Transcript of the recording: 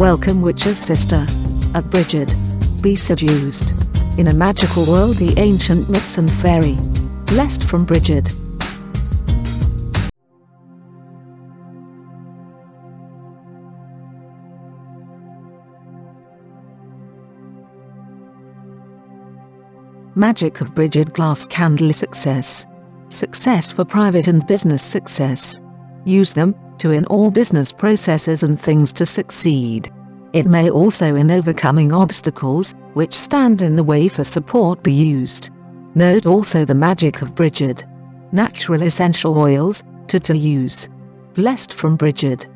Welcome witch's sister. At Brighid. Be seduced. In a magical world the ancient myths and fairy. Blessed from Brighid. Magic of Brighid Glass Candle Success. Success for private and business success. Use them to in all business processes and things to succeed. It may also in overcoming obstacles, which stand in the way for support be used. Note also the magic of Brighid. Natural essential oils, to to use. Blessed from Brighid.